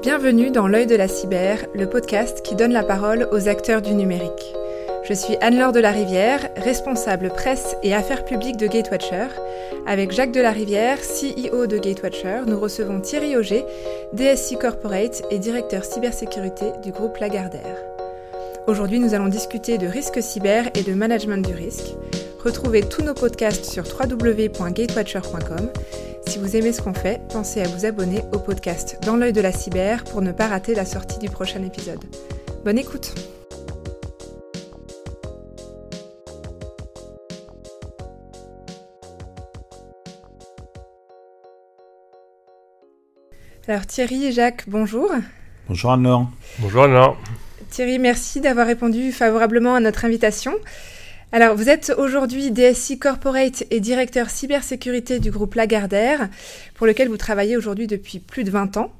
Bienvenue dans L'œil de la cyber, le podcast qui donne la parole aux acteurs du numérique. Je suis Anne-Laure de la Rivière, responsable presse et affaires publiques de Gatewatcher. Avec Jacques de la Rivière, CEO de Gatewatcher, nous recevons Thierry Auger, DSI Corporate et directeur cybersécurité du groupe Lagardère. Aujourd'hui, nous allons discuter de risque cyber et de management du risque. Retrouvez tous nos podcasts sur www.gatewatcher.com. Si vous aimez ce qu'on fait, pensez à vous abonner au podcast Dans l'œil de la cyber pour ne pas rater la sortie du prochain épisode. Bonne écoute Alors Thierry et Jacques, bonjour. Bonjour Anne-Laure. Bonjour Anne-Laure. Thierry, merci d'avoir répondu favorablement à notre invitation. Alors, vous êtes aujourd'hui DSI Corporate et directeur cybersécurité du groupe Lagardère, pour lequel vous travaillez aujourd'hui depuis plus de 20 ans.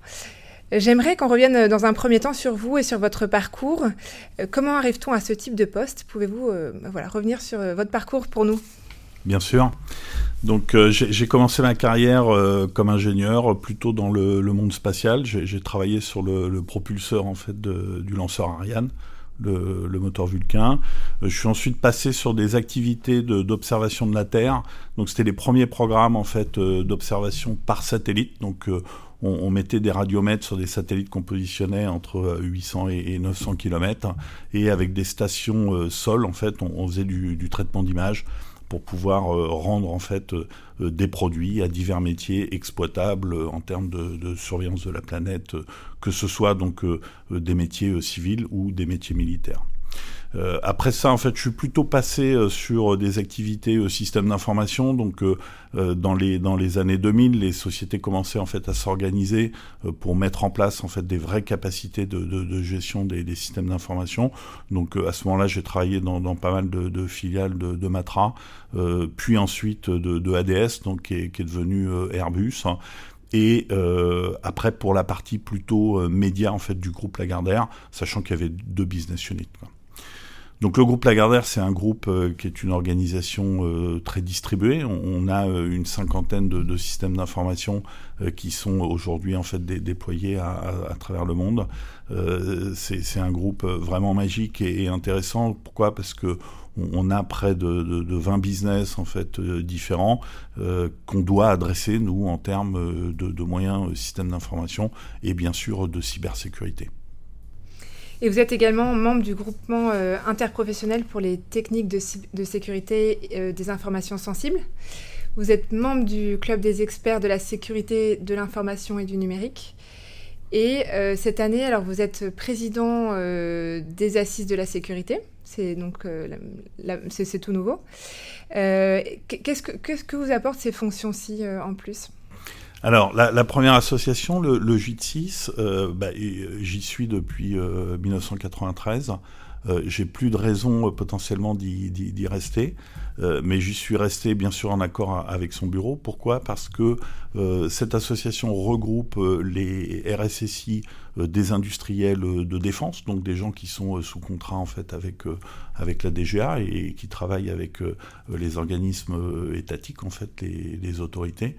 J'aimerais qu'on revienne dans un premier temps sur vous et sur votre parcours. Euh, comment arrive-t-on à ce type de poste? Pouvez-vous euh, revenir sur euh, votre parcours pour nous? Bien sûr. Donc j'ai commencé ma carrière comme ingénieur plutôt dans le, monde spatial. J'ai travaillé sur le, propulseur en fait du lanceur Ariane le, moteur Vulcain. Euh, je suis ensuite passé sur des activités d'observation de, la Terre. Donc c'était les premiers programmes en fait euh, d'observation par satellite. Donc euh, on, mettait des radiomètres sur des satellites qu'on positionnait entre 800 et, 900 km et avec des stations sol en fait on, faisait du, du traitement d'image pour pouvoir rendre en fait des produits à divers métiers exploitables en termes de, surveillance de la planète que ce soit donc euh, euh, des métiers euh, civils ou des métiers militaires. Après ça, en fait, je suis plutôt passé sur des activités systèmes d'information. Donc, dans les dans les années 2000, les sociétés commençaient en fait à s'organiser pour mettre en place en fait des vraies capacités de, de, gestion des, des systèmes d'information. Donc, à ce moment-là, j'ai travaillé dans, dans, pas mal de, filiales de, Matra, puis ensuite de, ADS, donc qui est, qui est devenu Airbus. Et euh, après, pour la partie plutôt euh, média en fait du groupe Lagardère, sachant qu'il y avait deux business units. Donc le groupe Lagardère, c'est un groupe euh, qui est une organisation euh, très distribuée. On, a euh, une cinquantaine de, systèmes d'information qui sont aujourd'hui en fait dé déployés à, travers le monde. c'est un groupe vraiment magique et, intéressant. Pourquoi? Parce que on a près de, de, de 20 business en fait différents qu'on doit adresser nous en termes de, de moyens systèmes d'information et bien sûr de cybersécurité. Et vous êtes également membre du groupement euh, interprofessionnel pour les techniques de, sécurité euh, des informations sensibles. Vous êtes membre du club des experts de la sécurité de l'information et du numérique. Et euh, cette année, alors vous êtes président des assises de la sécurité. C'est donc c'est tout nouveau. Qu'est-ce que vous apportent ces fonctions-ci en plus? Alors, la, première association, le, le JIT6, euh, bah, j'y suis depuis euh, 1993. Euh, J'ai plus de raison euh, potentiellement d'y rester, euh, mais j'y suis resté bien sûr en accord avec son bureau. Pourquoi? Parce que cette association regroupe les RSSI des industriels de défense, donc des gens qui sont sous contrat en fait avec avec la DGA et, qui travaillent avec les organismes étatiques en fait, les, les autorités.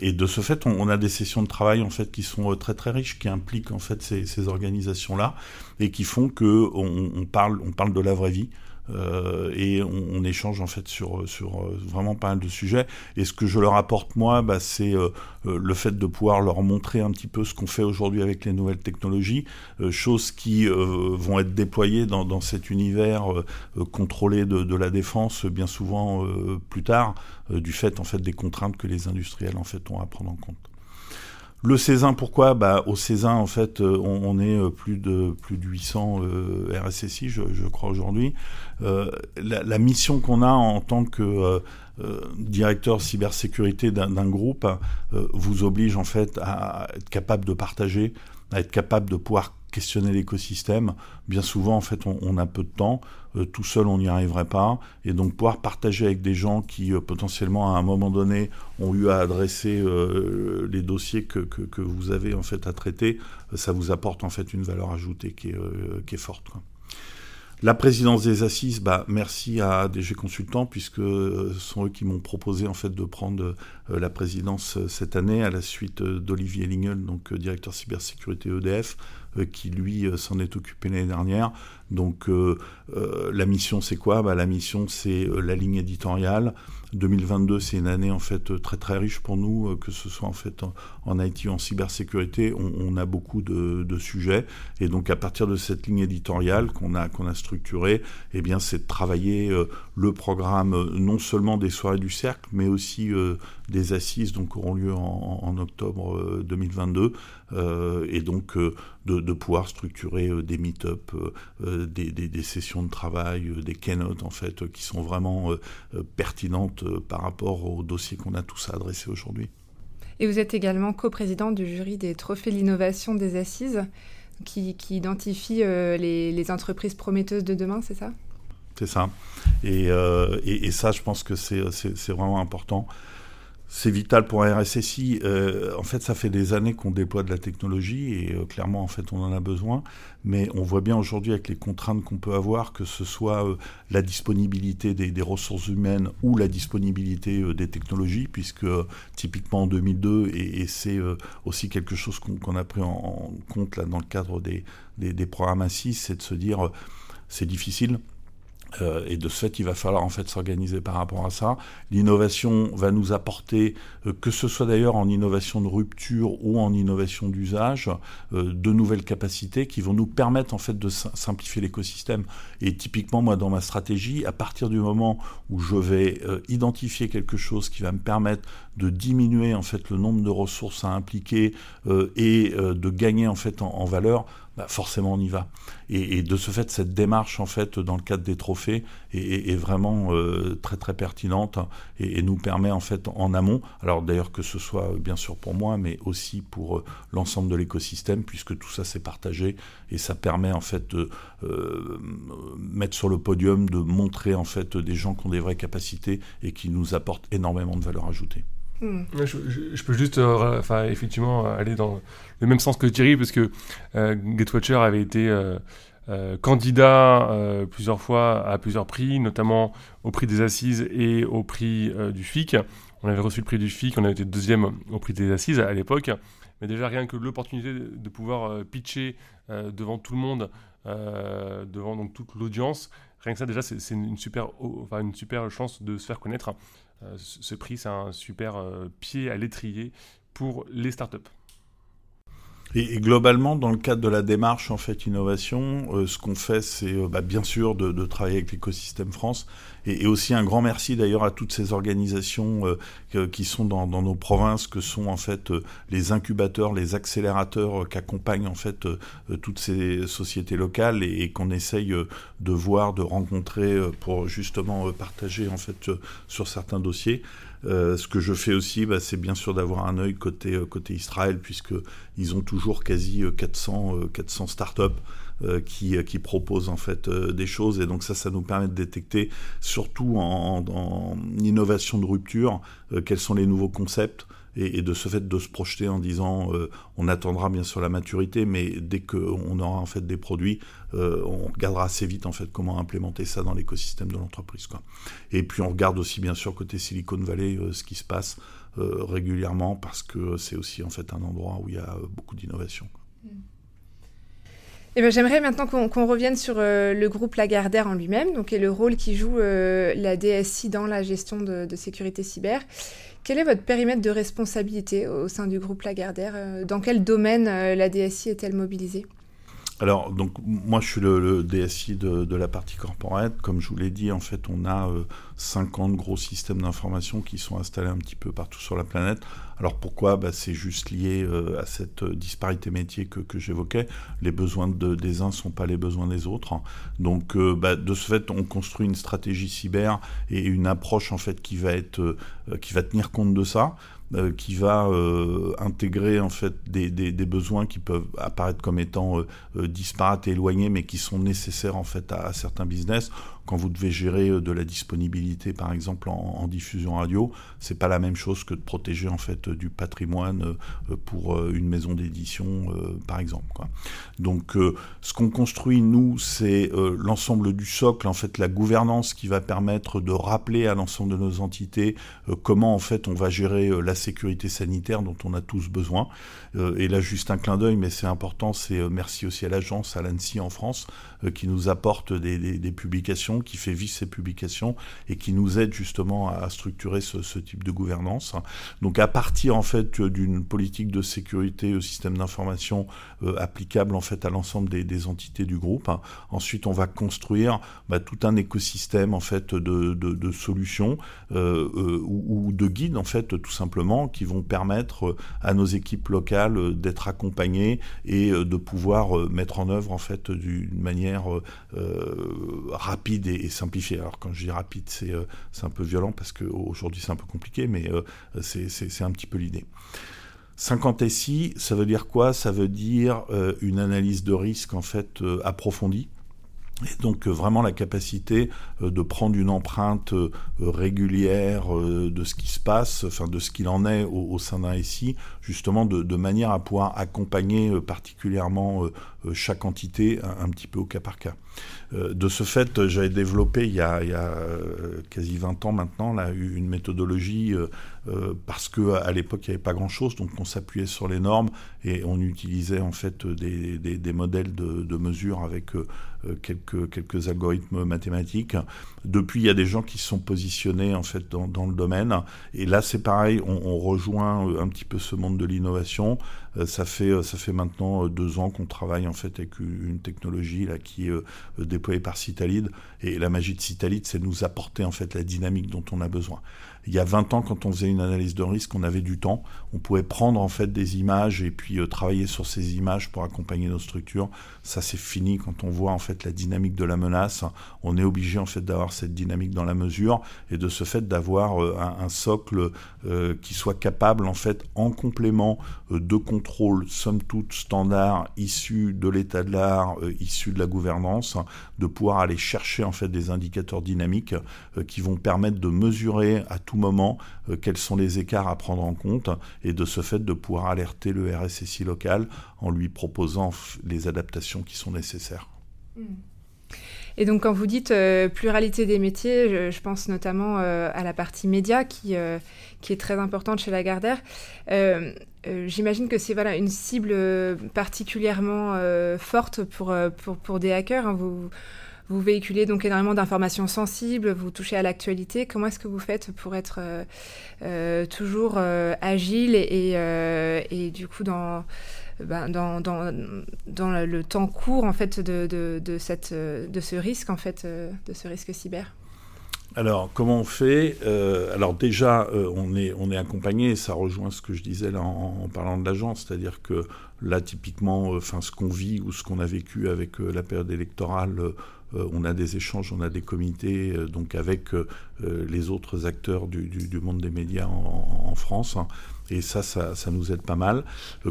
et de ce fait, on, on, a des sessions de travail en fait qui sont très très riches, qui impliquent en fait ces, ces organisations là et qui font que on, on parle, on parle de la vraie vie. Euh, et on, échange en fait sur, sur euh, vraiment pas mal de sujets. Et ce que je leur apporte moi, bah, c'est euh, le fait de pouvoir leur montrer un petit peu ce qu'on fait aujourd'hui avec les nouvelles technologies, choses qui vont être déployées dans, dans cet univers contrôlé de, de, la défense bien souvent plus tard, du fait en fait des contraintes que les industriels en fait ont à prendre en compte. Le Césin, pourquoi? Bah, Au Césin, en fait, euh, on, est euh, plus de, plus de 800 euh, RSSI, je, crois, aujourd'hui. La, mission qu'on a en tant que directeur cybersécurité d'un groupe vous oblige, en fait, à être capable de partager, à être capable de pouvoir questionner l'écosystème. Bien souvent, en fait, on, a peu de temps. Euh, tout seul, on n'y arriverait pas. Et donc, pouvoir partager avec des gens qui, euh, potentiellement, à un moment donné, ont eu à adresser euh, les dossiers que, que, vous avez, en fait, à traiter, ça vous apporte, en fait, une valeur ajoutée qui est, forte. La présidence des assises, bah, merci à DG Consultants, puisque ce sont eux qui m'ont proposé en fait de prendre la présidence cette année à la suite d'Olivier Lingel, donc directeur cybersécurité EDF, qui lui s'en est occupé l'année dernière. Donc la mission c'est quoi? Bah, La mission c'est la ligne éditoriale, 2022, c'est une année en fait très très riche pour nous, euh, que ce soit en fait en, IT ou en cybersécurité. On, a beaucoup de, sujets. Et donc à partir de cette ligne éditoriale qu'on a a structurée, eh bien c'est de travailler euh, le programme euh, non seulement des soirées du cercle, mais aussi des assises donc auront lieu en, octobre 2022 et donc de, pouvoir structurer des meet-up, des, des, sessions de travail, des keynotes en fait qui sont vraiment pertinentes euh, par rapport aux dossiers qu'on a tous à adresser aujourd'hui. Et vous êtes également coprésident du jury des trophées de l'innovation des assises, qui, identifie euh, les, entreprises prometteuses de demain, c'est ça? C'est ça. Euh, et, ça, je pense que c'est vraiment important c'est vital pour un RSSI. Euh, en fait, ça fait des années qu'on déploie de la technologie et euh, clairement, en fait, on en a besoin. Mais on voit bien aujourd'hui avec les contraintes qu'on peut avoir, que ce soit euh, la disponibilité des, ressources humaines ou la disponibilité des technologies, puisque typiquement en 2002, et, c'est aussi quelque chose qu'on a pris en, compte dans le cadre des programmes assis, c'est de se dire c'est difficile euh, et de ce fait, il va falloir en fait s'organiser par rapport à ça. L'innovation va nous apporter, euh, que ce soit d'ailleurs en innovation de rupture ou en innovation d'usage, euh, de nouvelles capacités qui vont nous permettre en fait de simplifier l'écosystème. Et typiquement, moi, dans ma stratégie, à partir du moment où je vais identifier quelque chose qui va me permettre de diminuer en fait le nombre de ressources à impliquer et de gagner en fait en valeur, bah, forcément on y va. Et, de ce fait, cette démarche en fait dans le cadre des trophées est, vraiment euh, très très pertinente et, nous permet en fait en amont, alors d'ailleurs que ce soit bien sûr pour moi, mais aussi pour euh, l'ensemble de l'écosystème, puisque tout ça c'est partagé et ça permet en fait de euh, mettre sur le podium, de montrer en fait des gens qui ont des vraies capacités et qui nous apportent énormément de valeur ajoutée. Je, peux juste, euh, enfin, effectivement, aller dans le même sens que Thierry, parce que euh, Gatewatcher avait été euh, candidat plusieurs fois à plusieurs prix, notamment au prix des Assises et au prix du FIC. On avait reçu le prix du FIC, on avait été deuxième au prix des Assises à l'époque. Mais déjà, rien que l'opportunité de pouvoir pitcher devant tout le monde, devant donc toute l'audience, rien que ça, déjà, c'est une super, enfin, une super chance de se faire connaître. Euh, ce prix, c'est un super euh, pied à l'étrier pour les startups. Et, globalement, dans le cadre de la démarche en fait innovation, euh, ce qu'on fait, c'est euh, bah, bien sûr de, travailler avec l'écosystème France, et, aussi un grand merci d'ailleurs à toutes ces organisations euh, qui sont dans, nos provinces, que sont en fait les incubateurs, les accélérateurs qu'accompagnent en fait toutes ces sociétés locales et, et qu'on essaye de voir, de rencontrer pour justement partager en fait sur certains dossiers. Euh, ce que je fais aussi, bah, c'est bien sûr d'avoir un œil côté, euh, Israël, puisqu'ils ont toujours quasi 400, euh, 400 startups qui, qui, proposent en fait des choses. Et donc ça, ça nous permet de détecter, surtout en innovation de rupture, quels sont les nouveaux concepts et, de ce fait de se projeter en disant euh, on attendra bien sûr la maturité, mais dès qu'on aura en fait des produits, euh, on regardera assez vite en fait comment implémenter ça dans l'écosystème de l'entreprise. Et puis on regarde aussi bien sûr côté Silicon Valley euh, ce qui se passe régulièrement parce que c'est aussi en fait un endroit où il y a beaucoup d'innovation. Mm. Eh ben, J'aimerais maintenant qu'on revienne sur le groupe Lagardère en lui-même, et le rôle qui joue la DSI dans la gestion de sécurité cyber. Quel est votre périmètre de responsabilité au sein du groupe Lagardère euh, Dans quel domaine euh, la DSI est-elle mobilisée? Alors, donc, moi, je suis le, DSI de, la partie corporate. Comme je vous l'ai dit, en fait, on a 50 euh, gros systèmes d'information qui sont installés un petit peu partout sur la planète. Alors, pourquoi? Bah, C'est juste lié euh, à cette disparité métier que, que j'évoquais. Les besoins de, des uns ne sont pas les besoins des autres. Donc, euh, bah, de ce fait, on construit une stratégie cyber et une approche, en fait, qui va, être, qui va tenir compte de ça. Euh, qui va euh, intégrer en fait des, besoins qui peuvent apparaître comme étant euh, disparates et éloignés, mais qui sont nécessaires en fait à, certains business. Quand vous devez gérer de la disponibilité, par exemple en, diffusion radio, c'est pas la même chose que de protéger en fait du patrimoine pour une maison d'édition, par exemple. Donc, ce qu'on construit nous, c'est l'ensemble du socle, en fait, la gouvernance qui va permettre de rappeler à l'ensemble de nos entités comment en fait on va gérer la sécurité sanitaire dont on a tous besoin. et là, juste un clin d'œil, mais c'est important, c'est merci aussi à l'agence, à l'ANSI en France, euh, qui nous apporte des, publications, qui fait vivre ces publications et qui nous aide justement à, structurer ce, type de gouvernance. Donc à partir en fait d'une politique de sécurité au système d'information euh, applicable en fait à l'ensemble des, entités du groupe, hein. ensuite on va construire bah, tout un écosystème en fait de, solutions euh, ou, de guides en fait tout simplement qui vont permettre à nos équipes locales d'être accompagnées et de pouvoir mettre en œuvre en fait d'une manière euh, euh, rapide et, simplifiée. Alors quand je dis rapide, c'est euh, un peu violent parce qu'aujourd'hui c'est un peu compliqué, mais c'est un petit peu l'idée. 50 SI, ça veut dire quoi? Ça veut dire une analyse de risque en fait approfondie. Et donc vraiment la capacité de prendre une empreinte régulière de ce qui se passe, enfin de ce qu'il en est au, sein d'un SI, justement de, manière à pouvoir accompagner particulièrement chaque entité un, petit peu au cas par cas. Euh, de ce fait, j'avais développé il y a, euh, quasi 20 ans maintenant là, une méthodologie parce que à l'époque il n'y avait pas grand chose, donc on s'appuyait sur les normes et on utilisait en fait des, modèles de, mesure avec quelques algorithmes mathématiques. Depuis, il y a des gens qui se sont positionnés en fait dans, le domaine et là c'est pareil, on, rejoint un petit peu ce monde de l'innovation. ça fait ça fait maintenant deux ans qu'on travaille en fait avec une technologie là qui est euh, déployée par Citalide. Et la magie de Citalide, c'est nous apporter en fait la dynamique dont on a besoin. Il y a 20 ans, quand on faisait une analyse de risque, on avait du temps. On pouvait prendre en fait des images et puis euh, travailler sur ces images pour accompagner nos structures. Ça, c'est fini quand on voit en fait la dynamique de la menace. On est obligé en fait d'avoir cette dynamique dans la mesure et de ce fait d'avoir euh, un, socle qui soit capable en fait en complément de contrôle somme toute standard issu de l'état de l'art, euh, issu de la gouvernance, de pouvoir aller chercher en fait des indicateurs dynamiques euh, qui vont permettre de mesurer à tout moment euh, quels sont les écarts à prendre en compte et de ce fait de pouvoir alerter le RSSI local en lui proposant les adaptations qui sont nécessaires. Hmm. Et donc, quand vous dites pluralité des métiers, je, pense notamment à la partie média qui, qui est très importante chez Lagardère. Euh, j'imagine que c'est voilà, une cible euh, particulièrement euh, forte pour, pour, pour, des hackers. Hein. Vous véhiculez donc énormément d'informations sensibles, vous touchez à l'actualité. Comment est-ce que vous faites pour être toujours agile et, et, du coup dans, ben, dans, dans, dans, le temps court en fait de, de, cette, de ce risque en fait de ce risque cyber? Alors, comment on fait euh, Alors déjà, euh, on, est, on est accompagné, ça rejoint ce que je disais là en, parlant de l'agence, c'est-à-dire que là, typiquement, euh, ce qu'on vit ou ce qu'on a vécu avec la période électorale, on a des échanges, on a des comités, donc avec les autres acteurs du, monde des médias en, France. Hein. et ça, ça, nous aide pas mal.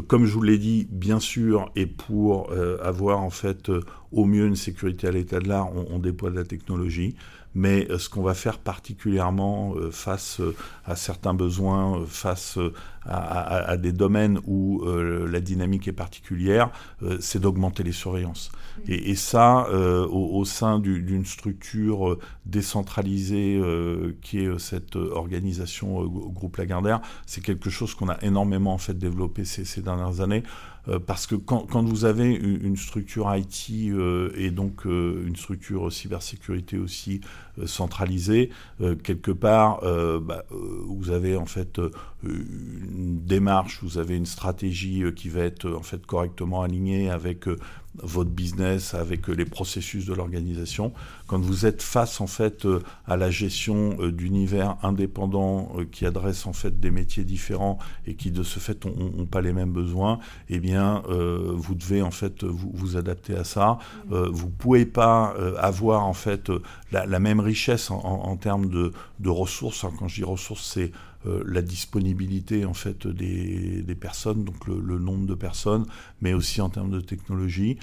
comme je vous l'ai dit, bien sûr, et pour avoir en fait au mieux une sécurité à l'état de l'art, on, déploie de la technologie mais euh, ce qu'on va faire particulièrement euh, face euh, à certains besoins, face à, des domaines où la dynamique est particulière, c'est d'augmenter les surveillances. Et, ça, au, sein d'une structure décentralisée qui est cette organisation groupe Lagardère, c'est quelque chose qu'on a énormément en fait développé ces, ces dernières années. Euh, parce que quand, quand, vous avez une structure IT euh, et donc euh, une structure cybersécurité aussi centralisée, quelque part, bah, vous avez en fait une démarche, vous avez une stratégie qui va être en fait correctement alignée avec votre business, avec les processus de l'organisation. Quand vous êtes face en fait à la gestion d'univers indépendants qui adressent en fait des métiers différents et qui de ce fait n'ont pas les mêmes besoins, eh bien vous devez en fait vous, vous adapter à ça. vous pouvez pas avoir en fait la, même richesse en, termes de, ressources. quand je dis ressources, c'est la disponibilité en fait des, personnes, donc le, nombre de personnes, mais aussi en termes de technologie.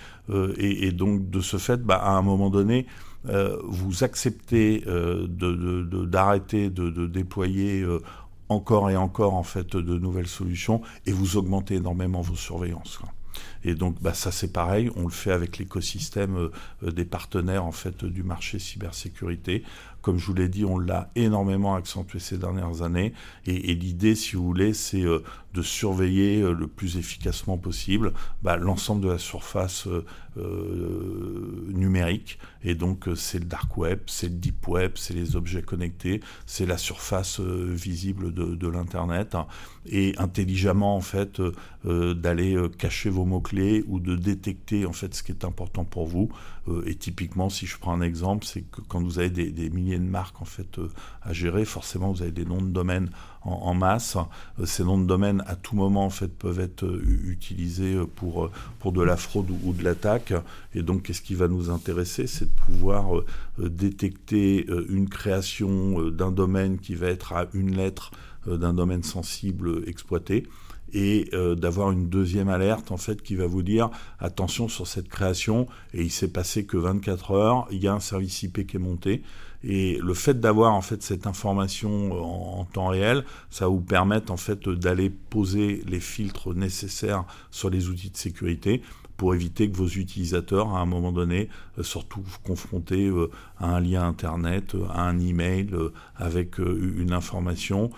Et, donc de ce fait, bah, à un moment donné, vous acceptez d'arrêter de, de, déployer encore et encore en fait de nouvelles solutions et vous augmentez énormément vos surveillances. Et donc, bah, ça c'est pareil, on le fait avec l'écosystème euh, des partenaires en fait du marché cybersécurité. Comme je vous l'ai dit, on l'a énormément accentué ces dernières années. Et, l'idée, si vous voulez, c'est euh, de surveiller euh, le plus efficacement possible bah, l'ensemble de la surface euh, numérique. Et donc, c'est le dark web, c'est le deep web, c'est les objets connectés, c'est la surface visible de, l'Internet. Et intelligemment, en fait, d'aller cacher vos ou de détecter, en fait, ce qui est important pour vous. et typiquement, si je prends un exemple, c'est que quand vous avez des, milliers de marques en fait euh, à gérer. Forcément, vous avez des noms de domaine en, masse. Euh, ces noms de domaine, à tout moment, en fait, peuvent être euh, utilisés pour, pour de la fraude ou, de l'attaque. Et donc, qu'est-ce qui va nous intéresser? C'est de pouvoir détecter une création d'un domaine qui va être à une lettre d'un domaine sensible exploité et d'avoir une deuxième alerte en fait qui va vous dire attention sur cette création. Et il s'est passé que 24 heures, il y a un service IP qui est monté. Et le fait d'avoir en fait cette information en, temps réel, ça vous permettre en fait d'aller poser les filtres nécessaires sur les outils de sécurité pour éviter que vos utilisateurs, à un moment donné, euh, surtout confrontés euh, à un lien Internet, à un email euh, avec une information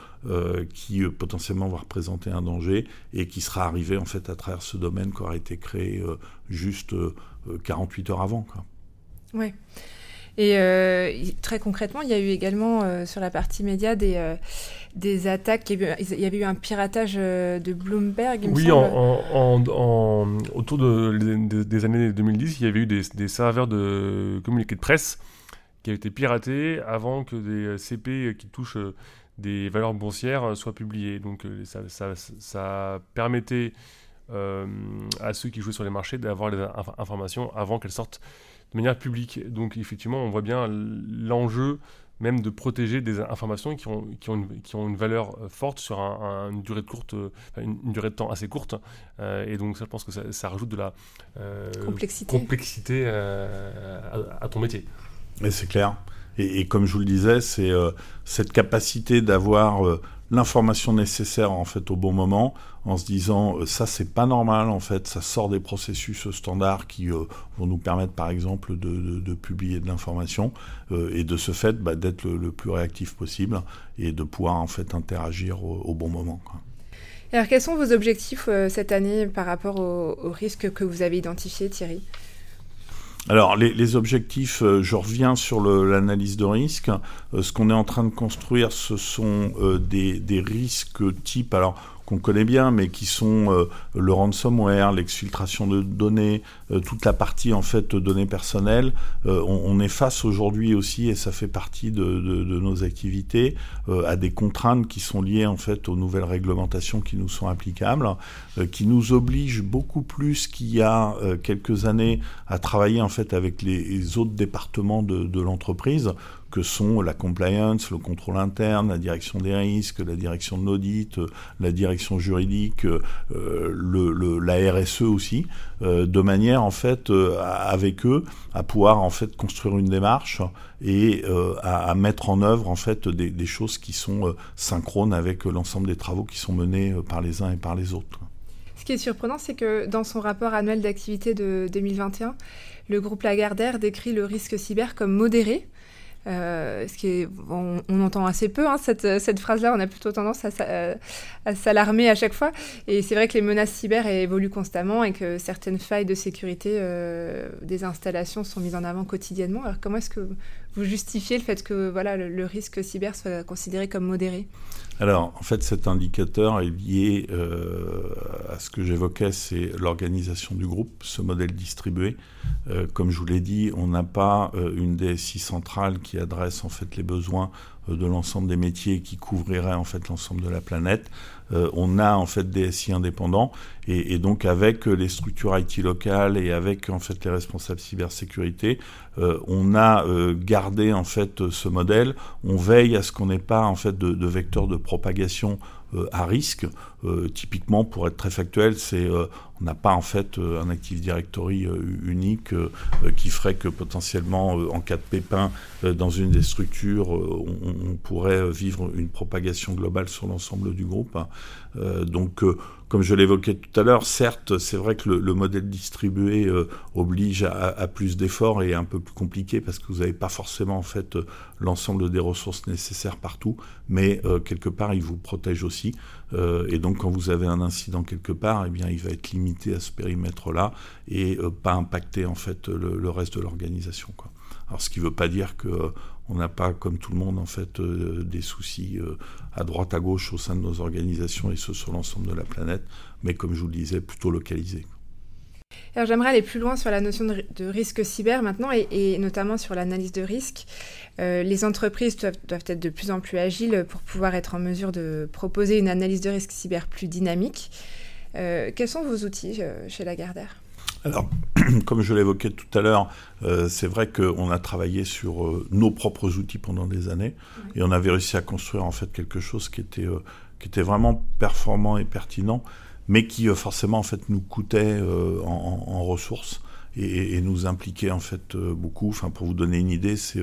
qui potentiellement va représenter un danger et qui sera arrivé en fait à travers ce domaine qui aura été créé juste 48 heures avant. Quoi. Ouais. Et euh, très concrètement, il y a eu également euh, sur la partie média des, euh, des attaques. Il y, avait eu un piratage de Bloomberg. Il oui, me en, en, autour de, des années 2010, il y avait eu des, des, serveurs de communiqués de presse qui avaient été piratés avant que des CP qui touchent des valeurs boursières soient publiés. Donc ça, ça, ça permettait à ceux qui jouaient sur les marchés d'avoir les informations avant qu'elles sortent de manière publique. Donc effectivement, on voit bien l'enjeu même de protéger des informations qui ont, qui ont, une, qui ont une valeur euh, forte sur une, durée de courte, euh, une, durée de temps assez courte. Euh, et donc ça, je pense que ça, rajoute de la complexité, à, ton métier. Et c'est clair. Et, comme je vous le disais, c'est cette capacité d'avoir l'information nécessaire en fait au bon moment en se disant euh, ça c'est pas normal en fait ça sort des processus standards qui euh, vont nous permettre par exemple de, publier de l'information euh, et de ce fait bah, d'être le, plus réactif possible et de pouvoir en fait interagir au, bon moment Alors quels sont vos objectifs cette année par rapport aux risques que vous avez identifiés Thierry? Alors, les, objectifs, euh, je reviens sur l'analyse de risque. Euh, ce qu'on est en train de construire, ce sont euh, des, des, risques type. Alors, qu'on connaît bien, mais qui sont euh, le ransomware, l'exfiltration de données, euh, toute la partie en fait données personnelles. Euh, on, est face aujourd'hui aussi, et ça fait partie de, nos activités, à des contraintes qui sont liées en fait aux nouvelles réglementations qui nous sont applicables, qui nous obligent beaucoup plus qu'il y a quelques années à travailler en fait avec les, autres départements de l'entreprise que sont la compliance, le contrôle interne, la direction des risques, la direction de l'audit, euh, la direction juridique, euh, la RSE aussi, euh, de manière en fait avec eux à pouvoir en fait construire une démarche et à, mettre en œuvre en fait des, des choses qui sont synchrones avec l'ensemble des travaux qui sont menés par les uns et par les autres. Ce qui est surprenant, c'est que dans son rapport annuel d'activité de 2021, le groupe Lagardère décrit le risque cyber comme modéré, euh, ce qui est, on, entend assez peu hein, cette, cette phrase-là, on a plutôt tendance à, s'alarmer à chaque fois. Et c'est vrai que les menaces cyber évoluent constamment et que certaines failles de sécurité euh, des installations sont mises en avant quotidiennement. Alors comment est-ce que vous justifiez le fait que voilà, le, risque cyber soit considéré comme modéré? Alors, en fait, cet indicateur est lié euh, à ce que j'évoquais, c'est l'organisation du groupe, ce modèle distribué. Comme je vous l'ai dit, on n'a pas une DSI centrale qui adresse en fait les besoins de l'ensemble des métiers qui couvriraient en fait l'ensemble de la planète. on a en fait des SI indépendants et, donc avec les structures IT locales et avec en fait les responsables cybersécurité, on a gardé en fait ce modèle. On veille à ce qu'on n'ait pas en fait de, de vecteurs de propagation euh, à risque. Euh, typiquement, pour être très factuel, c'est euh, on n'a pas en fait un Active Directory unique qui ferait que potentiellement, en cas de pépin dans une des structures, on, pourrait vivre une propagation globale sur l'ensemble du groupe. donc comme je l'évoquais tout à l'heure, certes, c'est vrai que le, modèle distribué euh, oblige à, plus d'efforts et est un peu plus compliqué parce que vous n'avez pas forcément en fait euh, l'ensemble des ressources nécessaires partout, mais euh, quelque part, il vous protège aussi. Et donc, quand vous avez un incident quelque part, eh bien, il va être limité à ce périmètre-là et pas impacter en fait le, reste de l'organisation. Alors, ce qui ne veut pas dire que on n'a pas, comme tout le monde, en fait, euh, des soucis euh, à droite, à gauche au sein de nos organisations et ce sur l'ensemble de la planète, mais comme je vous le disais, plutôt localisés. Alors j'aimerais aller plus loin sur la notion de, risque cyber maintenant et, notamment sur l'analyse de risque. Euh, les entreprises doivent, doivent, être de plus en plus agiles pour pouvoir être en mesure de proposer une analyse de risque cyber plus dynamique. quels sont vos outils chez Lagardère? Alors, comme je l'évoquais tout à l'heure, euh, c'est vrai qu'on a travaillé sur euh, nos propres outils pendant des années et on avait réussi à construire en fait quelque chose qui était, euh, qui était vraiment performant et pertinent, mais qui forcément en fait nous coûtait en, ressources et, nous impliquait en fait beaucoup. Enfin, pour vous donner une idée, c'est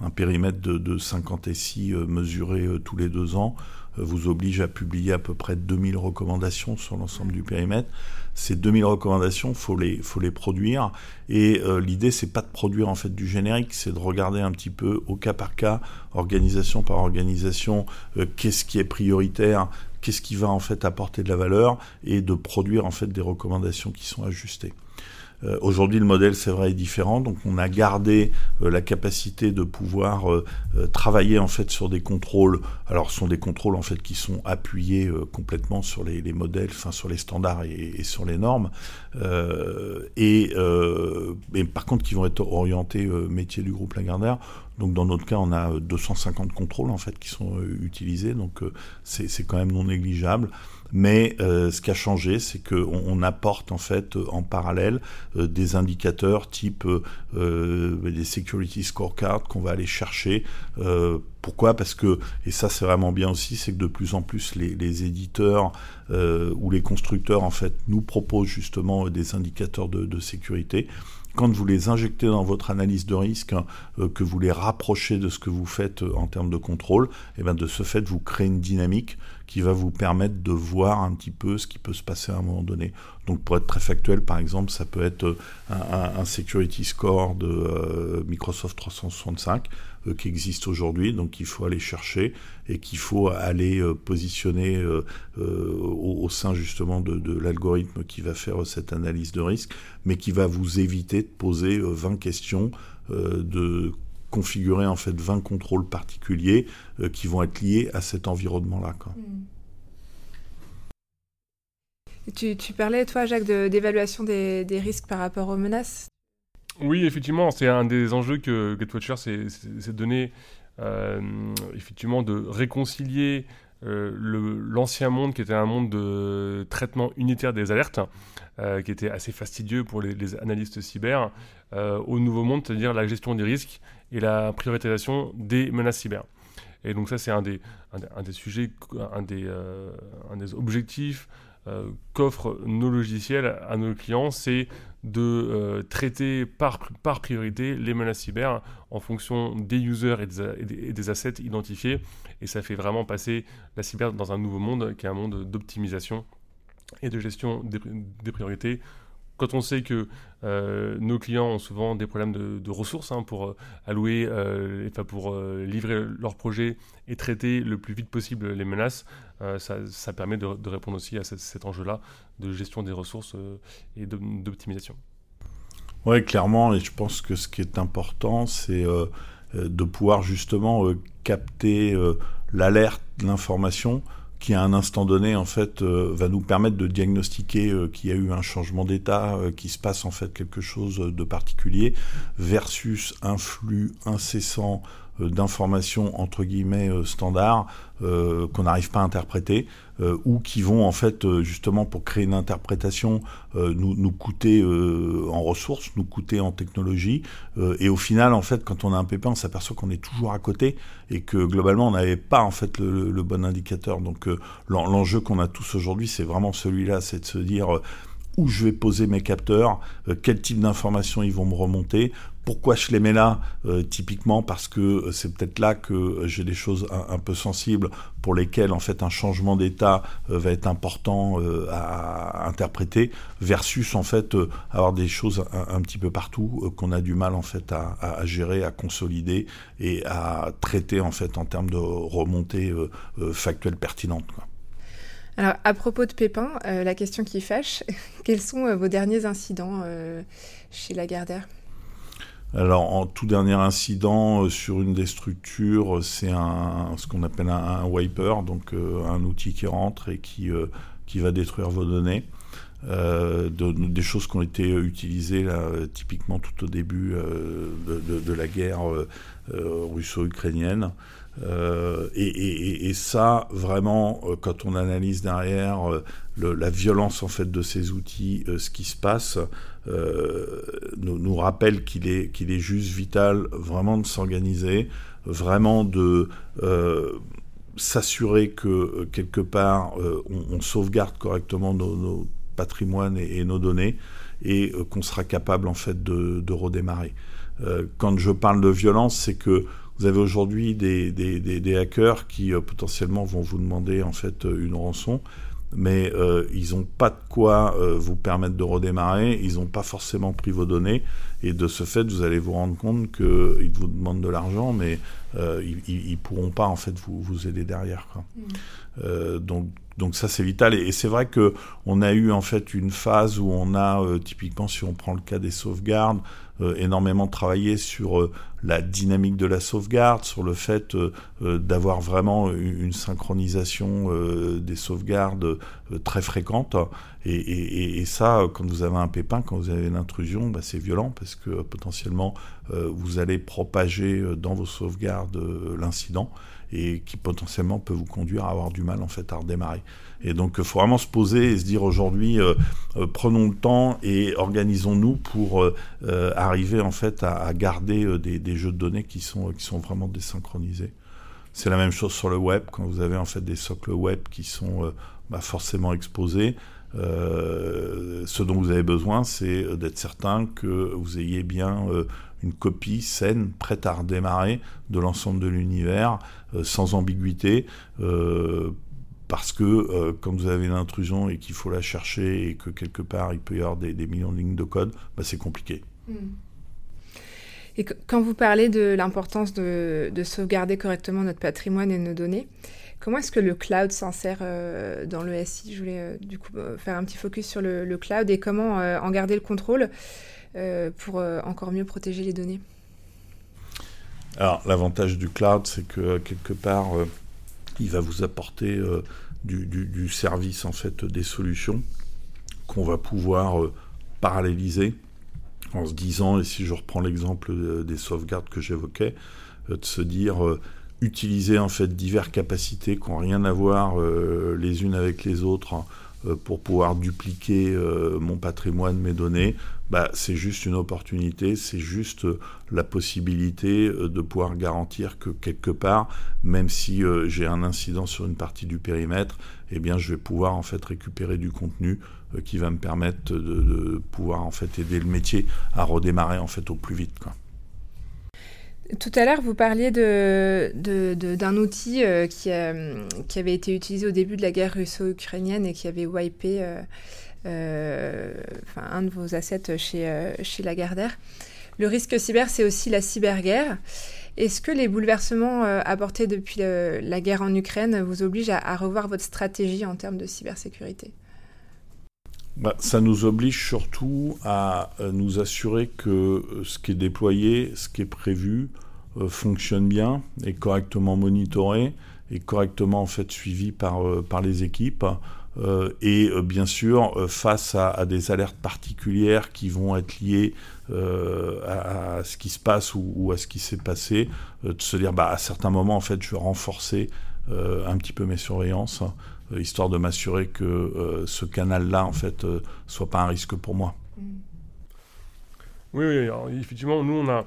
un périmètre de, de 50 SI mesuré tous les deux ans vous oblige à publier à peu près 2000 recommandations sur l'ensemble du périmètre. Ces 2000 recommandations, faut les, faut les produire. Et euh, l'idée, c'est pas de produire en fait du générique, c'est de regarder un petit peu au cas par cas, organisation par organisation, euh, qu'est-ce qui est prioritaire, qu'est-ce qui va en fait apporter de la valeur, et de produire en fait des recommandations qui sont ajustées. Euh, aujourd'hui, le modèle, c'est vrai, est différent. Donc, on a gardé euh, la capacité de pouvoir euh, travailler en fait sur des contrôles. Alors, ce sont des contrôles en fait qui sont appuyés complètement sur les, modèles, sur les standards et, sur les normes. et, par contre, qui vont être orientés métier du groupe Lagardère. Donc dans notre cas, on a 250 contrôles en fait qui sont utilisés, donc c'est quand même non négligeable. Mais euh, ce qui a changé, c'est qu'on on apporte en fait en parallèle euh, des indicateurs type euh, des security scorecards qu'on va aller chercher. pourquoi? Parce que, et ça c'est vraiment bien aussi, c'est que de plus en plus les, les éditeurs ou les constructeurs en fait nous proposent justement des indicateurs de, de sécurité quand vous les injectez dans votre analyse de risque, hein, que vous les rapprochez de ce que vous faites en termes de contrôle, et eh bien de ce fait, vous créez une dynamique qui va vous permettre de voir un petit peu ce qui peut se passer à un moment donné. Donc pour être très factuel, par exemple, ça peut être euh, un, security score de euh, Microsoft 365 euh, qui existe aujourd'hui, donc qu'il faut aller chercher et qu'il faut aller positionner au, sein justement de, l'algorithme qui va faire cette analyse de risque, mais qui va vous éviter de poser 20 questions de configurer en fait 20 contrôles particuliers euh, qui vont être liés à cet environnement-là. Hmm. Tu, parlais, toi, Jacques, d'évaluation des, risques par rapport aux menaces Oui, effectivement, c'est un des enjeux que Gatewatcher s'est donné, euh, effectivement, de réconcilier euh, l'ancien monde qui était un monde de traitement unitaire des alertes, qui était assez fastidieux pour les, analystes cyber, au nouveau monde, c'est-à-dire la gestion des risques et la prioritisation des menaces cyber. Et donc ça, c'est un des, sujets, un des, euh, objectifs euh, qu'offrent nos logiciels à nos clients, c'est de euh, traiter par, par priorité les menaces cyber en fonction des users et des, et des, assets identifiés. Et ça fait vraiment passer la cyber dans un nouveau monde qui est un monde d'optimisation et de gestion des, priorités quand on sait que euh, nos clients ont souvent des problèmes de, ressources hein, pour euh, allouer, enfin pour livrer leurs projets et traiter le plus vite possible les menaces, ça, permet de, répondre aussi à cet, enjeu-là de gestion des ressources et d'optimisation. Oui, clairement, et je pense que ce qui est important, c'est de pouvoir justement capter l'alerte, l'information qui à un instant donné en fait euh, va nous permettre de diagnostiquer euh, qu'il y a eu un changement d'état, euh, qu'il se passe en fait quelque chose de particulier, versus un flux incessant d'informations entre guillemets standards qu'on n'arrive pas à interpréter ou qui vont en fait justement pour créer une interprétation nous, nous coûter en ressources, nous coûter en technologie et au final en fait quand on a un pépin on s'aperçoit qu'on est toujours à côté et que globalement on n'avait pas en fait le, le bon indicateur. Donc l'enjeu qu'on a tous aujourd'hui c'est vraiment celui-là, c'est de se dire où je vais poser mes capteurs, euh, quel type d'informations ils vont me remonter, pourquoi je les mets là euh, Typiquement parce que euh, c'est peut-être là que j'ai des choses un, peu sensibles pour lesquelles en fait un changement d'état va être important à, interpréter, versus en fait avoir des choses un, petit peu partout qu'on a du mal en fait à, gérer, à consolider et à traiter en fait en termes de remontée factuelle pertinente. Quoi. Alors, à propos de Pépin, euh, la question qui fâche, quels sont euh, vos derniers incidents euh, chez Lagardère? Alors, en tout dernier incident sur une des structures, c'est un, ce qu'on appelle un, wiper, donc un outil qui rentre et qui, va détruire vos données. des choses qui ont été utilisées typiquement tout au début de, la guerre russo-ukrainienne. Euh, et, ça, vraiment, euh, quand on analyse derrière euh, la violence en fait de ces outils, ce qui se passe, nous, rappelle qu'il est, qu'il est juste vital vraiment de s'organiser, vraiment de s'assurer que quelque part on, sauvegarde correctement nos, patrimoines et, nos données et qu'on sera capable en fait de redémarrer. quand je parle de violence, c'est que vous avez aujourd'hui des, des, des, hackers qui euh, potentiellement vont vous demander en fait euh, une rançon, mais euh, ils n'ont pas de quoi vous permettre de redémarrer, ils n'ont pas forcément pris vos données, et de ce fait, vous allez vous rendre compte qu'ils vous demandent de l'argent, mais ils ne pourront pas en fait vous, vous aider derrière. Quoi. Mmh. donc donc ça c'est vital et, c'est vrai que on a eu en fait une phase où on a typiquement si on prend le cas des sauvegardes euh, énormément travaillé sur euh, la dynamique de la sauvegarde, sur le fait euh, d'avoir vraiment une, synchronisation des sauvegardes très fréquente. Et, ça, quand vous avez un pépin, quand vous avez une intrusion, bah, c'est violent parce que potentiellement vous allez propager dans vos sauvegardes l'incident et qui potentiellement peut vous conduire à avoir du mal en fait à redémarrer. Et donc, il faut vraiment se poser et se dire aujourd'hui, euh, euh, prenons le temps et organisons-nous pour euh, arriver en fait à, garder des, jeux de données qui sont, qui sont vraiment désynchronisés. C'est la même chose sur le web, quand vous avez en fait des socles web qui sont bah, forcément exposés. ce dont vous avez besoin, c'est d'être certain que vous ayez bien une copie saine, prête à redémarrer de l'ensemble de l'univers, sans ambiguïté, parce que euh, quand vous avez une intrusion et qu'il faut la chercher et que quelque part il peut y avoir des, millions de lignes de code, bah, c'est compliqué. Hmm. Et quand vous parlez de l'importance de, sauvegarder correctement notre patrimoine et nos données, comment est-ce que le cloud s'insère euh, dans le SI Je voulais euh, du coup faire un petit focus sur le, cloud et comment en garder le contrôle pour encore mieux protéger les données. Alors l'avantage du cloud, c'est que quelque part il va vous apporter euh, du, service en fait des solutions qu'on va pouvoir euh, paralléliser en se disant, et si je reprends l'exemple euh, des sauvegardes que j'évoquais, de se dire utiliser en fait diverses capacités qui n'ont rien à voir les unes avec les autres hein, pour pouvoir dupliquer mon patrimoine, mes données, bah, c'est juste une opportunité, c'est juste euh, la possibilité euh, de pouvoir garantir que quelque part, même si euh, j'ai un incident sur une partie du périmètre, eh bien, je vais pouvoir en fait récupérer du contenu qui va me permettre de, pouvoir en fait aider le métier à redémarrer en fait au plus vite. Tout à l'heure, vous parliez d'un de, de, outil qui, qui, avait été utilisé au début de la guerre russo-ukrainienne et qui avait wipé un de vos assets chez, euh, chez Lagardère. Le risque cyber, c'est aussi la cyberguerre. Est-ce que les bouleversements euh, apportés depuis la guerre en Ukraine vous obligent à, revoir votre stratégie en termes de cybersécurité? Bah, ça nous oblige surtout à nous assurer que ce qui est déployé, ce qui est prévu, fonctionne bien, est correctement monitoré, et correctement en fait suivi par, par les équipes et bien sûr face à, des alertes particulières qui vont être liées à, ce qui se passe ou, à ce qui s'est passé, de se dire bah, à certains moments en fait je vais renforcer un petit peu mes surveillances histoire de m'assurer que ce canal-là en fait soit pas un risque pour moi. Mm. Oui, oui effectivement, nous, on a,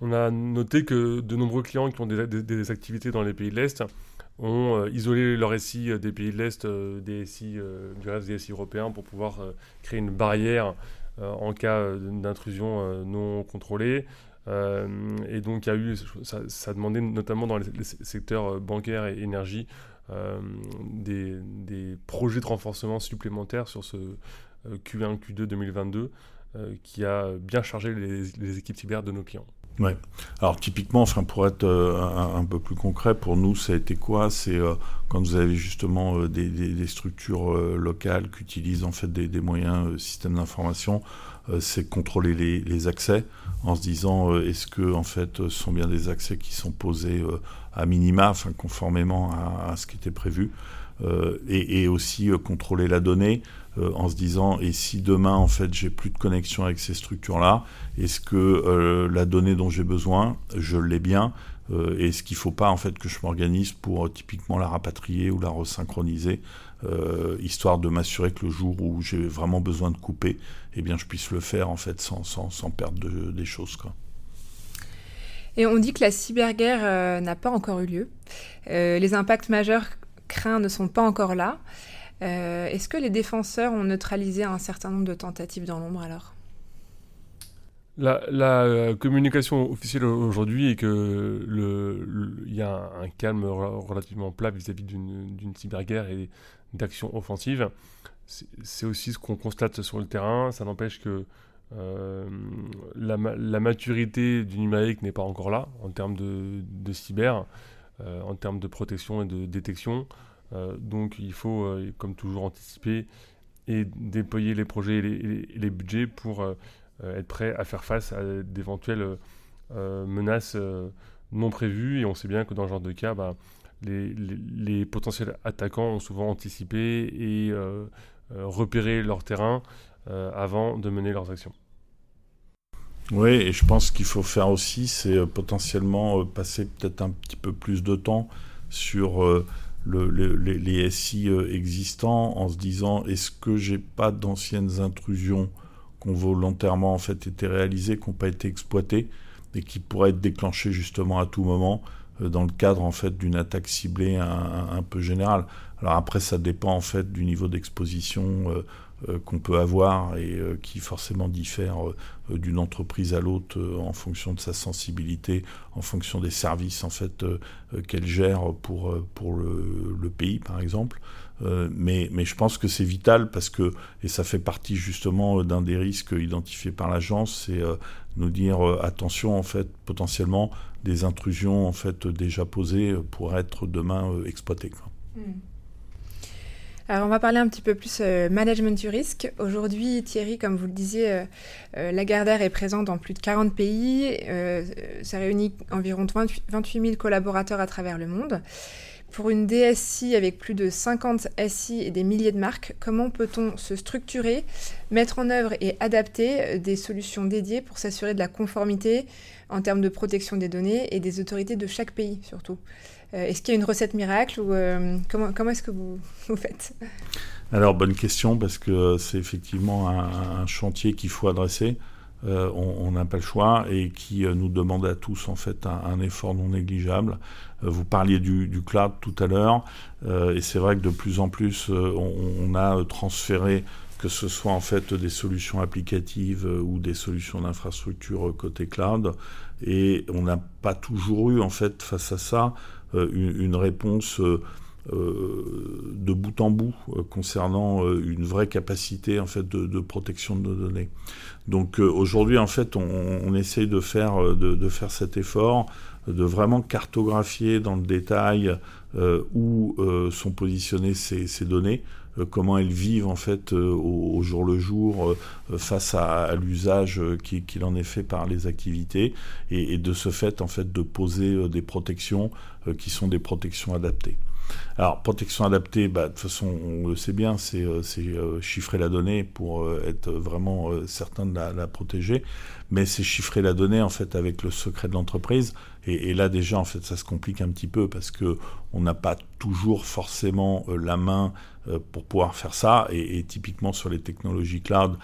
on a noté que de nombreux clients qui ont des, activités dans les pays de l'Est ont euh, isolé leur SI euh, des pays de l'Est euh, des SI, du reste des SI européens pour pouvoir créer une barrière en cas d'intrusion non contrôlée. et donc, il y a eu, ça, a demandé notamment dans les, secteurs bancaires et énergie des, projets de renforcement supplémentaires sur ce Q1, Q2 2022 qui a bien chargé les équipes cyber de nos clients. Alors typiquement, enfin pour être euh, un, peu plus concret, pour nous, ça a été quoi? C'est euh, quand vous avez justement euh, des, structures locales qui utilisent en fait des, moyens systèmes d'information, c'est contrôler les, accès en se disant est-ce que en fait ce sont bien des accès qui sont posés à minima, enfin conformément à, à ce qui était prévu, et, et, aussi contrôler la donnée. Euh, en se disant et si demain en fait j'ai plus de connexion avec ces structures là est-ce que euh, la donnée dont j'ai besoin je l'ai bien euh, est-ce qu'il ne faut pas en fait que je m'organise pour typiquement la rapatrier ou la resynchroniser histoire de m'assurer que le jour où j'ai vraiment besoin de couper eh bien je puisse le faire en fait sans, sans, sans perdre des choses quoi. Et on dit que la cyberguerre n'a pas encore eu lieu. les impacts majeurs craints ne sont pas encore là. Euh, est-ce que les défenseurs ont neutralisé un certain nombre de tentatives dans l'ombre alors? La, euh, communication officielle aujourd'hui est que il y a un, calme relativement plat vis-à-vis d'une cyberguerre et d'actions offensives. C'est aussi ce qu'on constate sur le terrain. Ça n'empêche que euh, la, maturité du numérique n'est pas encore là en termes de, cyber, en termes de protection et de détection. Euh, donc il faut, euh, comme toujours, anticiper et déployer les projets et les, budgets pour euh, être prêt à faire face à d'éventuelles menaces non prévues. Et on sait bien que dans ce genre de cas, bah, les, potentiels attaquants ont souvent anticipé et repéré leur terrain avant de mener leurs actions. Oui, et je pense qu'il faut faire aussi, c'est potentiellement passer peut-être un petit peu plus de temps sur les, SI euh, existants en se disant est-ce que j'ai pas d'anciennes intrusions qui ont volontairement en fait été réalisées, qui n'ont pas été exploitées et qui pourraient être déclenchées justement à tout moment euh, dans le cadre en fait d'une attaque ciblée un, peu générale. Alors après ça dépend en fait du niveau d'exposition euh, qu'on peut avoir et euh, qui forcément diffère euh, d'une entreprise à l'autre en fonction de sa sensibilité, en fonction des services en fait qu'elle gère pour pour le, pays par exemple. mais, mais je pense que c'est vital parce que, et ça fait partie justement d'un des risques identifiés par l'agence, c'est nous dire attention en fait potentiellement des intrusions en fait déjà posées pour être demain exploitées. Hmm. Alors on va parler un petit peu plus euh, management du risque. Aujourd'hui, Thierry, comme vous le disiez, euh, euh, Lagardère est présente dans plus de 40 pays. ça réunit environ 28 000 collaborateurs à travers le monde. Pour une DSI avec plus de 50 SI et des milliers de marques, comment peut-on se structurer, mettre en œuvre et adapter des solutions dédiées pour s'assurer de la conformité en termes de protection des données et des autorités de chaque pays surtout? euh, est-ce qu'il y a une recette miracle ou euh, comment, comment est-ce que vous, faites? Alors, bonne question, parce que c'est effectivement un, chantier qu'il faut adresser. Euh, on n'a pas le choix et qui nous demande à tous en fait un, effort non négligeable. vous parliez du, du, cloud tout à l'heure et c'est vrai que de plus en plus on, on, a transféré que ce soit en fait des solutions applicatives ou des solutions d'infrastructure côté cloud et on n'a pas toujours eu en fait face à ça euh, une, réponse euh, euh, de bout en bout concernant une vraie capacité en fait de, protection de nos données. Donc aujourd'hui en fait on, essaye de faire cet effort de vraiment cartographier dans le détail où sont positionnées ces, données comment elles vivent en fait au, jour le jour face à, l'usage qu'il en est fait par les activités et, et, de ce fait en fait de poser des protections euh, qui sont des protections adaptées. Alors, protection adaptée, bah, de toute façon, on le sait bien, c'est euh, euh, chiffrer la donnée pour euh, être vraiment certain de la, protéger. Mais c'est chiffrer la donnée, en fait, avec le secret de l'entreprise. Et, et, là, déjà, en fait, ça se complique un petit peu parce que on n'a pas toujours forcément la main pour pouvoir faire ça. Et, typiquement, sur les technologies cloud,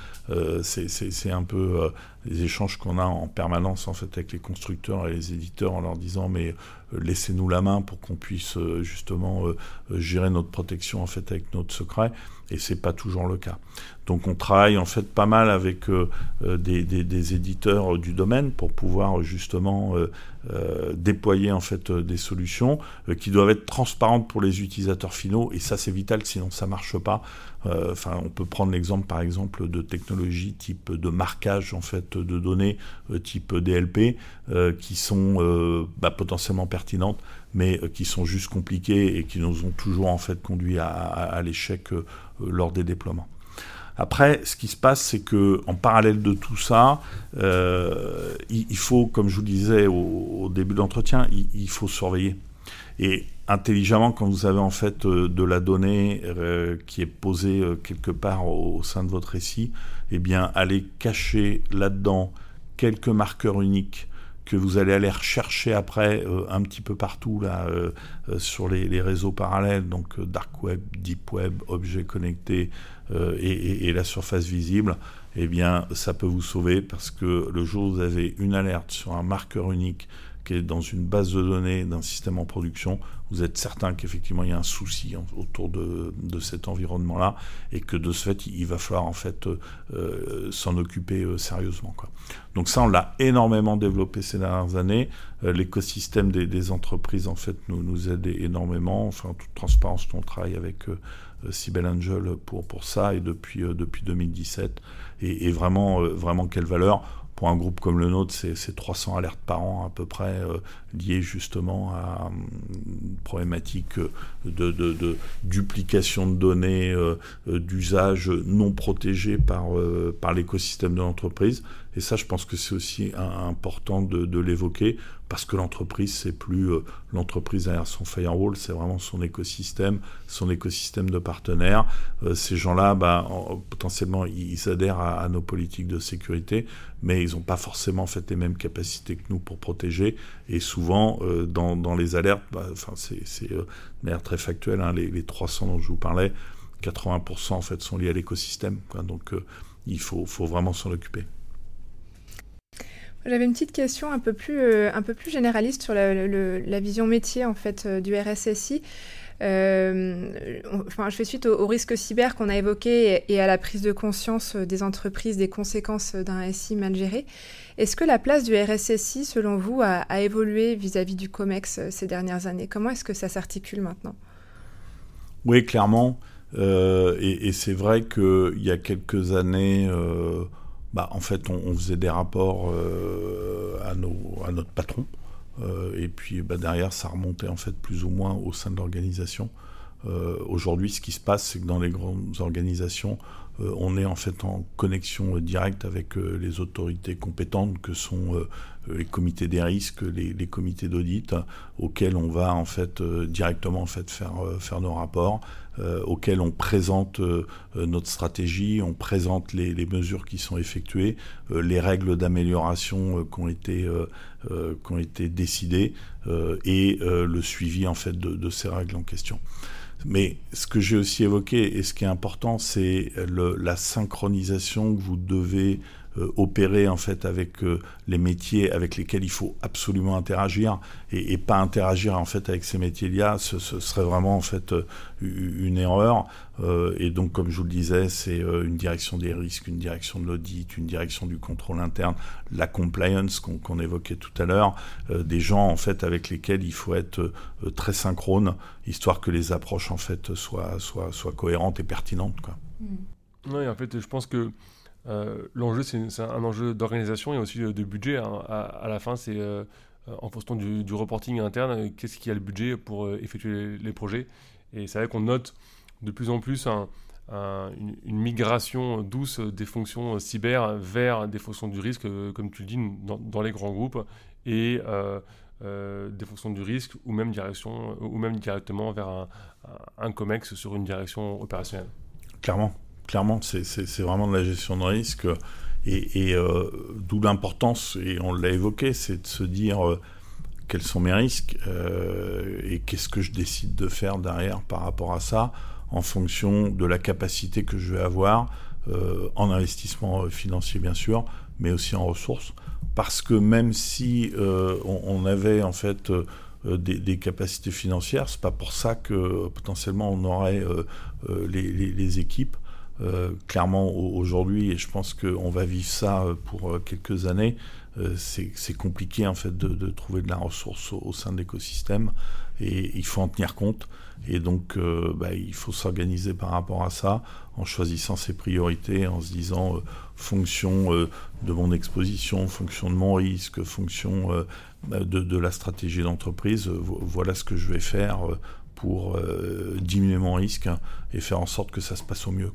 c'est un peu les échanges qu'on a en permanence, en fait, avec les constructeurs et les éditeurs en leur disant, mais laissez-nous la main pour qu'on puisse justement gérer notre protection en fait avec notre secret et c'est pas toujours le cas. Donc on travaille en fait pas mal avec euh, euh, des, des, éditeurs du domaine pour pouvoir justement euh, déployer en fait des solutions qui doivent être transparentes pour les utilisateurs finaux et ça c'est vital sinon ça marche pas. Enfin on peut prendre l'exemple par exemple de technologies type de marquage en fait de données type DLP qui sont bah, potentiellement pertinentes mais qui sont juste compliquées et qui nous ont toujours en fait conduit à l'échec lors des déploiements. Après, ce qui se passe, c'est que en parallèle de tout ça, euh, il, faut, comme je vous disais au, début de l'entretien, il, faut surveiller. Et intelligemment, quand vous avez en fait euh, de la donnée euh, qui est posée quelque part au, sein de votre récit, eh bien, allez cacher là-dedans quelques marqueurs uniques que vous allez aller rechercher après un petit peu partout là sur les, les, réseaux parallèles, donc dark web, deep web, objets connectés, euh, et, la surface visible, eh bien, ça peut vous sauver parce que le jour où vous avez une alerte sur un marqueur unique qui est dans une base de données d'un système en production, vous êtes certain qu'effectivement il y a un souci autour de, cet environnement-là et que de ce fait il va falloir en fait euh, s'en occuper euh, sérieusement. Donc ça on l'a énormément développé ces dernières années. L'écosystème des, entreprises en fait nous, nous aide énormément. Enfin en toute transparence, on travaille avec Euh, Angel pour, ça et depuis, euh, depuis 2017. Et, vraiment, euh, vraiment quelle valeur pour un groupe comme le nôtre, c'est 300 alertes par an à peu près liées justement à une problématique de, duplication de données, d'usage non protégé par l'écosystème de l'entreprise. Et ça, je pense que c'est aussi important de, l'évoquer parce que l'entreprise, c'est plus euh, l'entreprise derrière son firewall, c'est vraiment son écosystème, son écosystème de partenaires. Euh, ces gens-là, bah, potentiellement, ils adhèrent à, nos politiques de sécurité, mais ils n'ont pas forcément fait les mêmes capacités que nous pour protéger. Et souvent, euh, dans, les alertes, bah, c'est de manière très factuelle, hein, les, les, 300 dont je vous parlais, 80% en fait sont liés à l'écosystème. Donc, il faut vraiment s'en occuper. J'avais une petite question un peu plus, euh, un peu plus généraliste sur la, vision métier en fait euh, du RSSI. Euh, enfin, je fais suite au, risque cyber qu'on a évoqué et, à la prise de conscience des entreprises des conséquences d'un SI mal géré. Est-ce que la place du RSSI, selon vous, a, évolué vis-à-vis du COMEX ces dernières années? Comment est-ce que ça s'articule maintenant? Oui, clairement. et, et c'est vrai qu'il y a quelques années bah, en fait, on, faisait des rapports euh, à, nos, à, notre patron. Euh, et puis bah, derrière, ça remontait en fait plus ou moins au sein de l'organisation. Euh, aujourd'hui, ce qui se passe, c'est que dans les grandes organisations, on est en fait en connexion directe avec les autorités compétentes que sont les comités des risques, les, comités d'audit, auxquels on va en fait directement faire faire nos rapports euh, auquel on présente euh, notre stratégie, on présente les, mesures qui sont effectuées, euh, les règles d'amélioration qui ont été décidées et le suivi en fait de, ces règles en question. Mais ce que j'ai aussi évoqué et ce qui est important, c'est la synchronisation que vous devez opérer en fait avec euh, les métiers avec lesquels il faut absolument interagir et, pas interagir en fait avec ces métiers-là, ce, serait vraiment en fait euh, une erreur. et donc, comme je vous le disais, c'est une direction des risques, une direction de l'audit, une direction du contrôle interne, la compliance qu'on évoquait tout à l'heure, des gens en fait avec lesquels il faut être très synchrone, histoire que les approches en fait soient, soient, soient cohérentes et pertinentes. Quoi. Oui, en fait, je pense que euh, l'enjeu, c'est un enjeu d'organisation et aussi de budget. Hein. À, la fin, c'est euh, en fonction du, reporting interne, qu'est-ce qui a le budget pour euh, effectuer les, projets. Et c'est vrai qu'on note de plus en plus une, migration douce des fonctions cyber vers des fonctions du risque, comme tu le dis, dans, les grands groupes. Et des fonctions du risque ou même, directement vers un COMEX sur une direction opérationnelle. Clairement, clairement, c'est vraiment de la gestion de risque. Et, euh, d'où l'importance, et on l'a évoqué, c'est de se dire euh, quels sont mes risques euh, et qu'est-ce que je décide de faire derrière par rapport à ça, en fonction de la capacité que je vais avoir en investissement financier bien sûr, mais aussi en ressources. Parce que même si on, avait en fait des, capacités financières, c'est pas pour ça que potentiellement on aurait les, équipes. Euh, clairement aujourd'hui, et je pense qu'on va vivre ça euh, pour euh, quelques années, c'est compliqué en fait de, trouver de la ressource au, sein de l'écosystème et il faut en tenir compte. Et donc, bah, il faut s'organiser par rapport à ça en choisissant ses priorités, en se disant fonction de mon exposition, fonction de mon risque, fonction de, la stratégie d'entreprise, voilà ce que je vais faire pour diminuer mon risque et faire en sorte que ça se passe au mieux.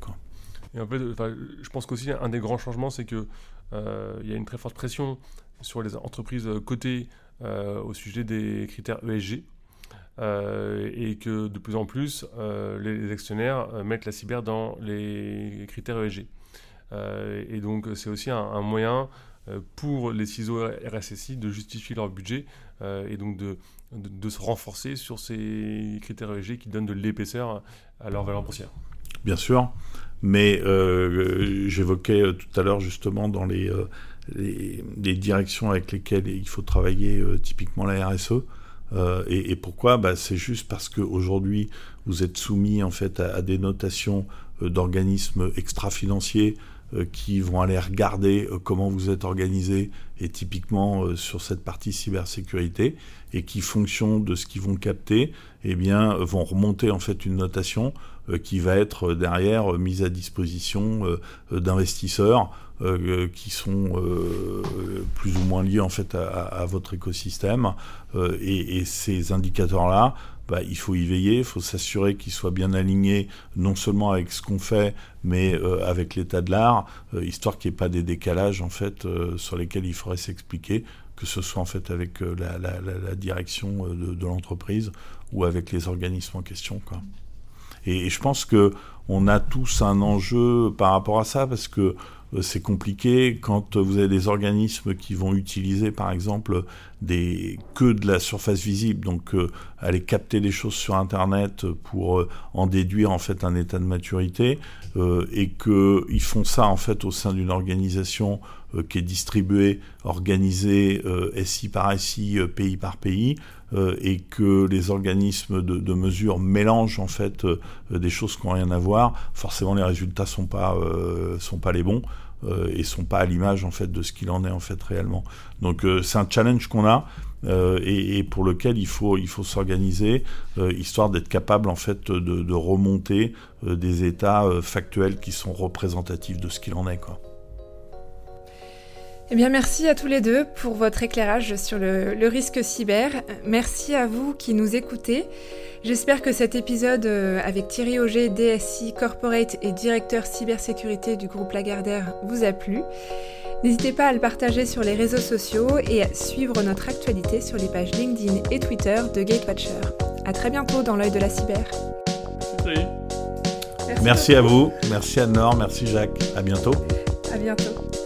En fait, je pense qu'aussi un des grands changements, c'est qu'il euh, y a une très forte pression sur les entreprises cotées euh, au sujet des critères ESG. Euh, et que de plus en plus, les, actionnaires mettent la cyber dans les critères ESG. et donc, c'est aussi un, moyen pour les ciseaux RSSI de justifier leur budget et donc de, se renforcer sur ces critères ESG qui donnent de l'épaisseur à leur valeur boursière. Bien sûr. Mais euh, j'évoquais euh, tout à l'heure justement dans les, euh, les, directions avec lesquelles il faut travailler, typiquement la RSE. Et, pourquoi? Bah, C'est juste parce qu'aujourd'hui, vous êtes soumis en fait à, des notations d'organismes extra-financiers qui vont aller regarder comment vous êtes organisé et typiquement sur cette partie cybersécurité et qui, fonction de ce qu'ils vont capter, eh bien, vont remonter en fait une notation euh, qui va être derrière mise à disposition euh, d'investisseurs euh, qui sont plus ou moins liés en fait à, votre écosystème. Et, ces indicateurs-là, bah, il faut y veiller, il faut s'assurer qu'ils soient bien alignés, non seulement avec ce qu'on fait, mais avec l'état de l'art, histoire qu'il n'y ait pas des décalages en fait sur lesquels il faudrait s'expliquer, que ce soit en fait avec la, direction de, de l'entreprise ou avec les organismes en question. Quoi. Et, je pense que on a tous un enjeu par rapport à ça parce que euh, c'est compliqué quand vous avez des organismes qui vont utiliser par exemple des que de la surface visible. Donc euh, aller capter des choses sur internet pour euh, en déduire en fait un état de maturité et que ils font ça en fait au sein d'une organisation qui est distribuée organisée SI par SI pays par pays euh, et que les organismes de, mesure mélangent en fait euh, des choses qui n'ont rien à voir, forcément les résultats sont euh, sont pas les bons et sont pas à l'image en fait de ce qu'il en est en fait réellement. Donc c'est un challenge qu'on a. et, pour lequel il faut, il faut s'organiser, histoire d'être capable en fait de, de remonter des états factuels qui sont représentatifs de ce qu'il en est. Quoi. Eh bien, merci à tous les deux pour votre éclairage sur le, risque cyber. Merci à vous qui nous écoutez. J'espère que cet épisode euh, avec Thierry Auger, DSI Corporate et directeur cybersécurité du groupe Lagardère, vous a plu. N'hésitez pas à le partager sur les réseaux sociaux et à suivre notre actualité sur les pages LinkedIn et Twitter de Gatewatcher. À très bientôt dans l'œil de la cyber. Merci. Merci, merci à vous. Merci Anne-Laure. Merci Jacques. À bientôt. À bientôt.